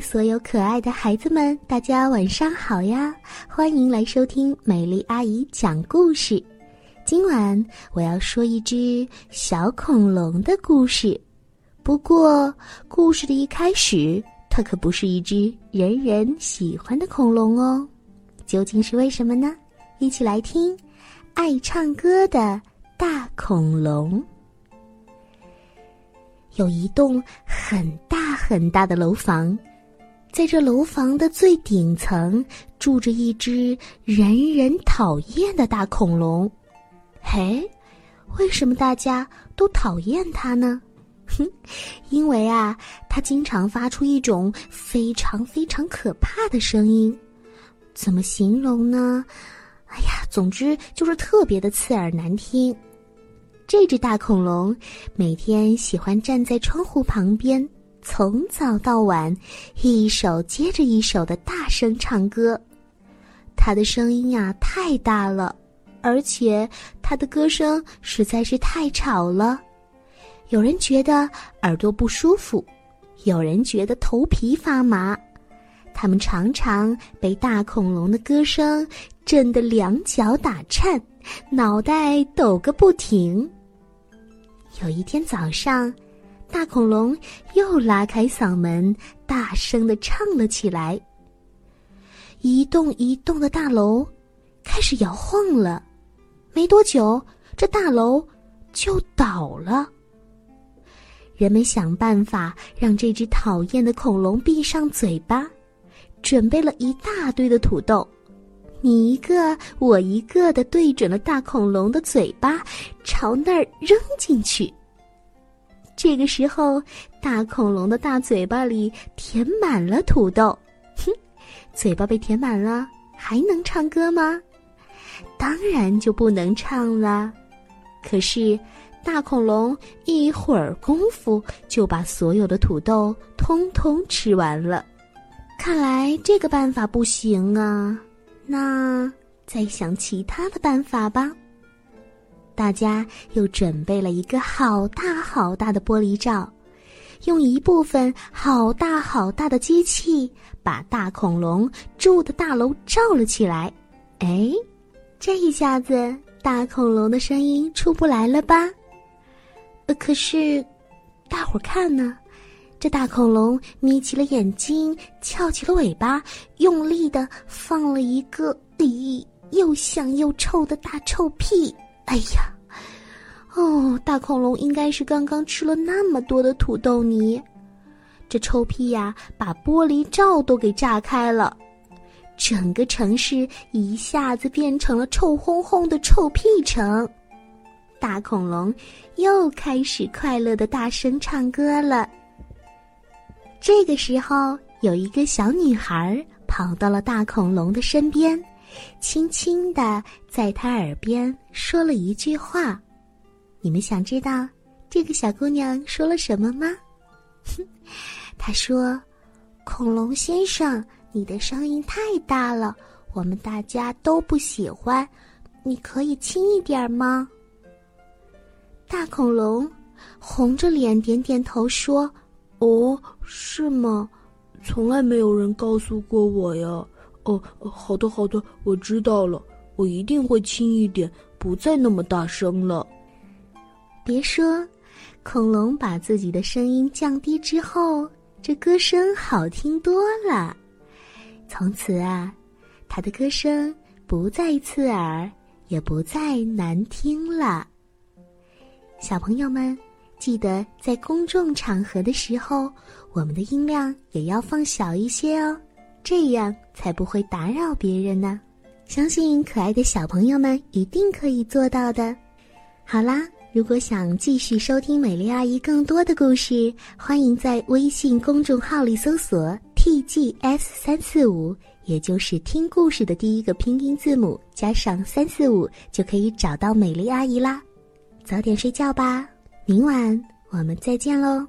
所有可爱的孩子们，大家晚上好呀！欢迎来收听美丽阿姨讲故事。今晚我要说一只小恐龙的故事。不过，故事的一开始，它可不是一只人人喜欢的恐龙哦。究竟是为什么呢？一起来听《爱唱歌的大恐龙》。有一栋很大很大的楼房，在这楼房的最顶层住着一只人人讨厌的大恐龙。嘿，为什么大家都讨厌它呢？哼，因为啊，它经常发出一种非常非常可怕的声音。怎么形容呢？哎呀，总之就是特别的刺耳难听。这只大恐龙每天喜欢站在窗户旁边，从早到晚，一首接着一首的大声唱歌。它的声音呀太大了，而且它的歌声实在是太吵了。有人觉得耳朵不舒服，有人觉得头皮发麻。他们常常被大恐龙的歌声震得两脚打颤，脑袋抖个不停。有一天早上，大恐龙又拉开嗓门，大声的唱了起来。一栋一栋的大楼开始摇晃了，没多久，这大楼就倒了。人们想办法让这只讨厌的恐龙闭上嘴巴，准备了一大堆的土豆，你一个我一个的对准了大恐龙的嘴巴，朝那儿扔进去。这个时候，大恐龙的大嘴巴里填满了土豆，哼，嘴巴被填满了，还能唱歌吗？当然就不能唱了。可是，大恐龙一会儿功夫就把所有的土豆通通吃完了。看来这个办法不行啊，那再想其他的办法吧。大家又准备了一个好大好大的玻璃罩，用一部分好大好大的机器把大恐龙住的大楼罩了起来。哎，这一下子大恐龙的声音出不来了吧？呃，可是，大伙儿看呢，这大恐龙眯起了眼睛，翘起了尾巴，用力的放了一个咦又香又臭的大臭屁。哎呀，哦，大恐龙应该是刚刚吃了那么多的土豆泥，这臭屁呀，把玻璃罩都给炸开了，整个城市一下子变成了臭烘烘的臭屁城。大恐龙又开始快乐的大声唱歌了。这个时候，有一个小女孩跑到了大恐龙的身边。轻轻的在他耳边说了一句话，你们想知道这个小姑娘说了什么吗？哼，她说：“恐龙先生，你的声音太大了，我们大家都不喜欢，你可以轻一点吗？”大恐龙红着脸点点头说：“哦，是吗？从来没有人告诉过我呀。”哦，好的好的，我知道了，我一定会轻一点，不再那么大声了。别说，恐龙把自己的声音降低之后，这歌声好听多了。从此啊，它的歌声不再刺耳，也不再难听了。小朋友们，记得在公众场合的时候，我们的音量也要放小一些哦。这样才不会打扰别人呢，相信可爱的小朋友们一定可以做到的。好啦，如果想继续收听美丽阿姨更多的故事，欢迎在微信公众号里搜索 “tgs 三四五”，也就是听故事的第一个拼音字母加上三四五，就可以找到美丽阿姨啦。早点睡觉吧，明晚我们再见喽。